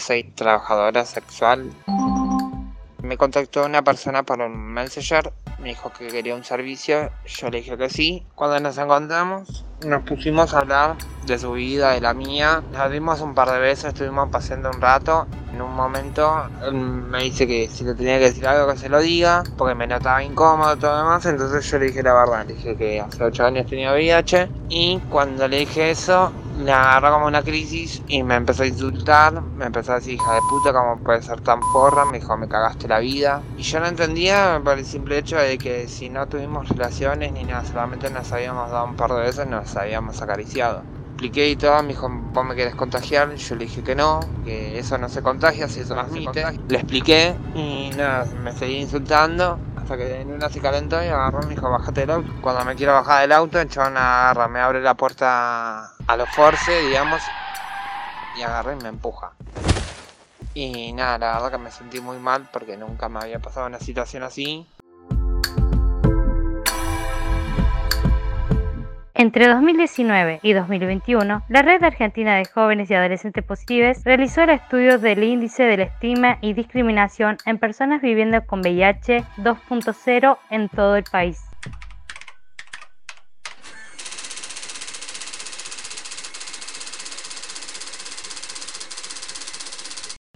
soy trabajadora sexual. Me contactó una persona por un messenger, me dijo que quería un servicio, yo le dije que sí. Cuando nos encontramos, nos pusimos a hablar de su vida, de la mía. Nos vimos un par de veces, estuvimos paseando un rato. En un momento él me dice que si le tenía que decir algo que se lo diga, porque me notaba incómodo y todo demás. Entonces yo le dije la verdad, le dije que hace 8 años tenía VIH. Y cuando le dije eso, le agarró como una crisis y me empezó a insultar, me empezó a decir hija de puta, ¿cómo puede ser tan porra? Me dijo, me cagaste la vida. Y yo no entendía por el simple hecho de que si no tuvimos relaciones ni nada, solamente nos habíamos dado un par de veces, nos habíamos acariciado expliqué y todo, me dijo, vos me querés contagiar, yo le dije que no, que eso no se contagia, si eso no transmite. Le expliqué y nada, me seguí insultando hasta que en una se calentó y agarró y me dijo, bájate del auto. Cuando me quiero bajar del auto, el agarra, me abre la puerta a los force, digamos, y agarra y me empuja. Y nada, la verdad que me sentí muy mal porque nunca me había pasado una situación así. Entre 2019 y 2021, la Red Argentina de Jóvenes y Adolescentes Positivos realizó el estudio del índice de la estima y discriminación en personas viviendo con VIH 2.0 en todo el país.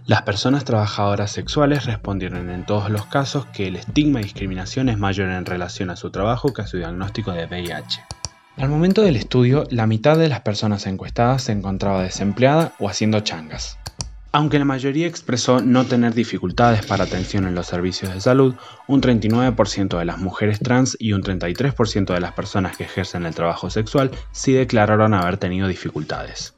Las personas trabajadoras sexuales respondieron en todos los casos que el estigma y discriminación es mayor en relación a su trabajo que a su diagnóstico de VIH. Al momento del estudio, la mitad de las personas encuestadas se encontraba desempleada o haciendo changas. Aunque la mayoría expresó no tener dificultades para atención en los servicios de salud, un 39% de las mujeres trans y un 33% de las personas que ejercen el trabajo sexual sí declararon haber tenido dificultades.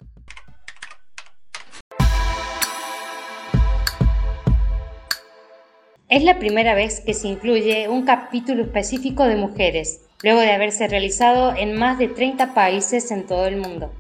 Es la primera vez que se incluye un capítulo específico de mujeres luego de haberse realizado en más de 30 países en todo el mundo.